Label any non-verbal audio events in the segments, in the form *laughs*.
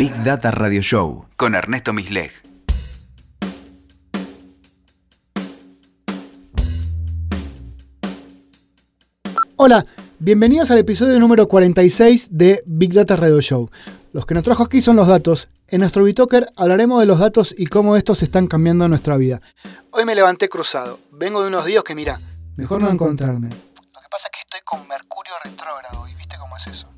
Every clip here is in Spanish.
Big Data Radio Show con Ernesto Misleg. Hola, bienvenidos al episodio número 46 de Big Data Radio Show. Los que nos trajo aquí son los datos. En nuestro Bitoker hablaremos de los datos y cómo estos están cambiando nuestra vida. Hoy me levanté cruzado. Vengo de unos días que mira, mejor no encontrarme. Lo que pasa es que estoy con Mercurio retrógrado y viste cómo es eso.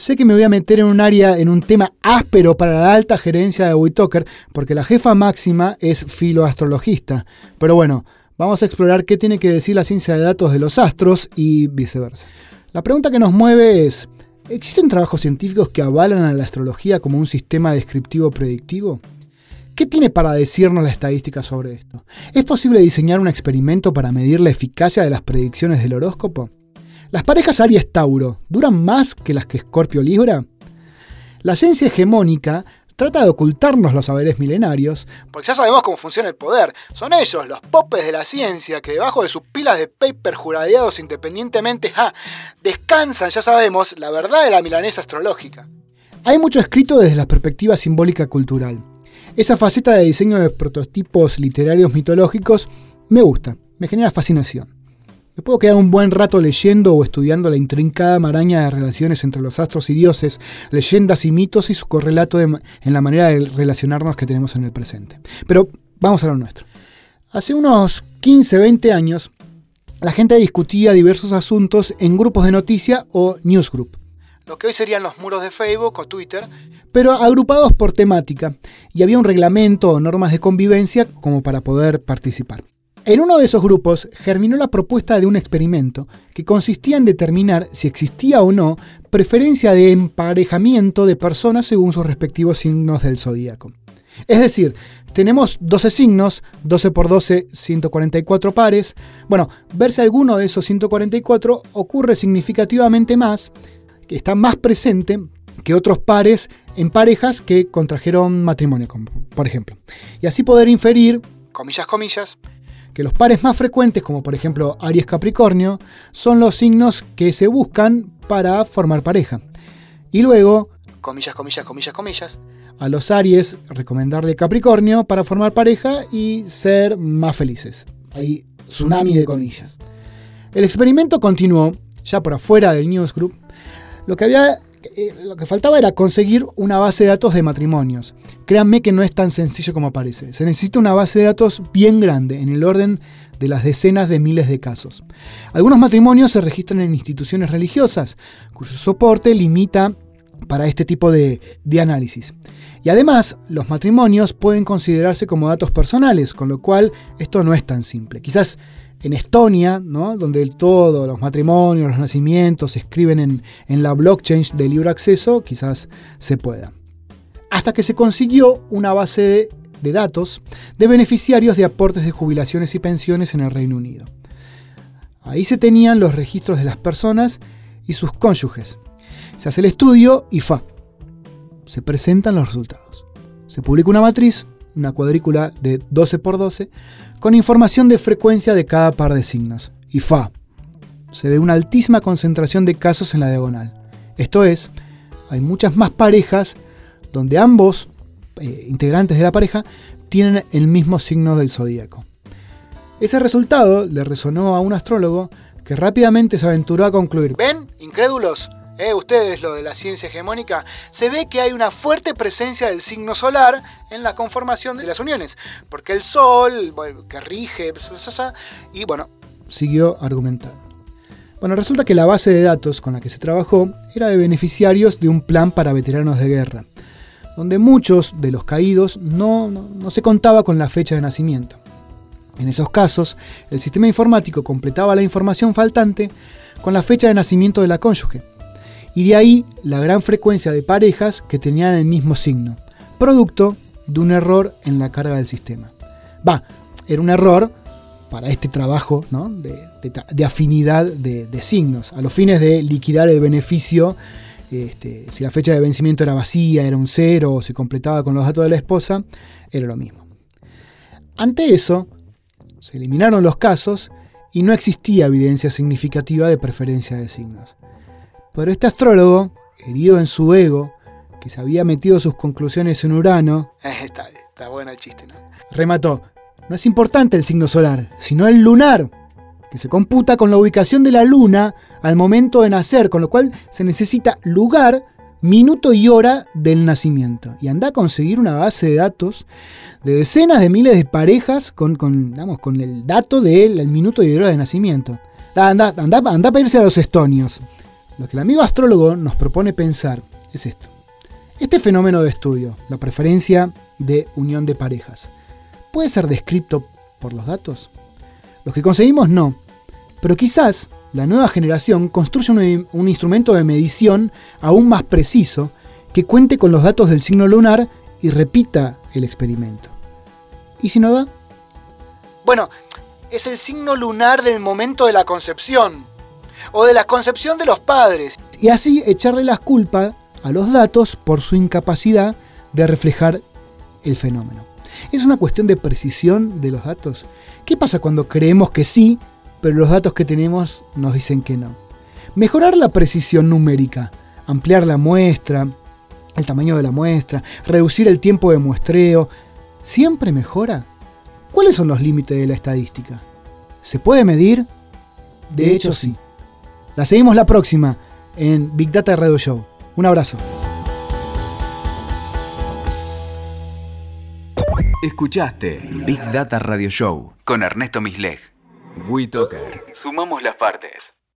Sé que me voy a meter en un área, en un tema áspero para la alta gerencia de Witoker, porque la jefa máxima es filoastrologista. Pero bueno, vamos a explorar qué tiene que decir la ciencia de datos de los astros y viceversa. La pregunta que nos mueve es, ¿existen trabajos científicos que avalan a la astrología como un sistema descriptivo predictivo? ¿Qué tiene para decirnos la estadística sobre esto? ¿Es posible diseñar un experimento para medir la eficacia de las predicciones del horóscopo? ¿Las parejas Aries-Tauro duran más que las que Escorpio-Libra? La ciencia hegemónica trata de ocultarnos los saberes milenarios, porque ya sabemos cómo funciona el poder. Son ellos, los popes de la ciencia, que debajo de sus pilas de paper juradeados independientemente, descansan, ya sabemos, la verdad de la milanesa astrológica. Hay mucho escrito desde la perspectiva simbólica cultural. Esa faceta de diseño de prototipos literarios mitológicos me gusta, me genera fascinación. Me puedo quedar un buen rato leyendo o estudiando la intrincada maraña de relaciones entre los astros y dioses, leyendas y mitos y su correlato en la manera de relacionarnos que tenemos en el presente. Pero vamos a lo nuestro. Hace unos 15, 20 años, la gente discutía diversos asuntos en grupos de noticia o newsgroup, lo que hoy serían los muros de Facebook o Twitter, pero agrupados por temática, y había un reglamento o normas de convivencia como para poder participar. En uno de esos grupos germinó la propuesta de un experimento que consistía en determinar si existía o no preferencia de emparejamiento de personas según sus respectivos signos del zodíaco. Es decir, tenemos 12 signos, 12 por 12, 144 pares. Bueno, ver si alguno de esos 144 ocurre significativamente más, que está más presente que otros pares en parejas que contrajeron matrimonio, por ejemplo. Y así poder inferir, comillas, comillas, que los pares más frecuentes, como por ejemplo Aries Capricornio, son los signos que se buscan para formar pareja. Y luego, comillas, comillas, comillas, comillas, a los Aries recomendarle Capricornio para formar pareja y ser más felices. Hay tsunami de comillas. El experimento continuó, ya por afuera del newsgroup. Lo que había eh, lo que faltaba era conseguir una base de datos de matrimonios. Créanme que no es tan sencillo como parece. Se necesita una base de datos bien grande, en el orden de las decenas de miles de casos. Algunos matrimonios se registran en instituciones religiosas, cuyo soporte limita para este tipo de, de análisis. Y además, los matrimonios pueden considerarse como datos personales, con lo cual esto no es tan simple. Quizás en Estonia, ¿no? donde todo, los matrimonios, los nacimientos se escriben en, en la blockchain de libre acceso, quizás se pueda. Hasta que se consiguió una base de, de datos de beneficiarios de aportes de jubilaciones y pensiones en el Reino Unido. Ahí se tenían los registros de las personas y sus cónyuges. Se hace el estudio y fa. Se presentan los resultados. Se publica una matriz, una cuadrícula de 12 por 12, con información de frecuencia de cada par de signos. Y fa. Se ve una altísima concentración de casos en la diagonal. Esto es, hay muchas más parejas donde ambos eh, integrantes de la pareja tienen el mismo signo del zodíaco. Ese resultado le resonó a un astrólogo que rápidamente se aventuró a concluir. ¿Ven? Incrédulos. ¿Eh? ustedes lo de la ciencia hegemónica, se ve que hay una fuerte presencia del signo solar en la conformación de las uniones, porque el Sol, que rige, y bueno, siguió argumentando. Bueno, resulta que la base de datos con la que se trabajó era de beneficiarios de un plan para veteranos de guerra, donde muchos de los caídos no, no se contaba con la fecha de nacimiento. En esos casos, el sistema informático completaba la información faltante con la fecha de nacimiento de la cónyuge, y de ahí la gran frecuencia de parejas que tenían el mismo signo, producto de un error en la carga del sistema. Va, era un error para este trabajo de, afinidad de, signos, a los fines de liquidar el beneficio, este, si la fecha de vencimiento era vacía, era un cero o se completaba con los datos de la esposa, era lo mismo. Ante eso, se eliminaron los casos y no existía evidencia significativa de preferencia de signos. Pero este astrólogo, herido en su ego, que se había metido sus conclusiones en Urano, *laughs* está, está bueno el chiste, ¿no? Remató, no es importante el signo solar, sino el lunar, que se computa con la ubicación de la luna al momento de nacer, con lo cual se necesita lugar, minuto y hora del nacimiento. Y anda a conseguir una base de datos de decenas de miles de parejas con, con, con el dato del minuto y hora de nacimiento. Anda, anda, anda a pedirse a los estonios. Lo que el amigo astrólogo nos propone pensar es esto. Este fenómeno de estudio, la preferencia de unión de parejas, ¿puede ser descrito por los datos? Los que conseguimos no, pero quizás la nueva generación construye un, un, instrumento de medición aún más preciso que cuente con los datos del signo lunar y repita el experimento. ¿Y si no da? Bueno, es el signo lunar del momento de la concepción o de la concepción de los padres y así echarle las culpas a los datos por su incapacidad de reflejar el fenómeno. ¿Es una cuestión de precisión de los datos? ¿Qué pasa cuando creemos que sí, pero los datos que tenemos nos dicen que no? Mejorar la precisión numérica, ampliar la muestra, el tamaño de la muestra, reducir el tiempo de muestreo, ¿siempre mejora? ¿Cuáles son los límites de la estadística? ¿Se puede medir? De hecho, sí. La seguimos la próxima en Big Data Radio Show. Un abrazo. Escuchaste Big Data Radio Show con Ernesto Misleg. WeToker. Sumamos las partes.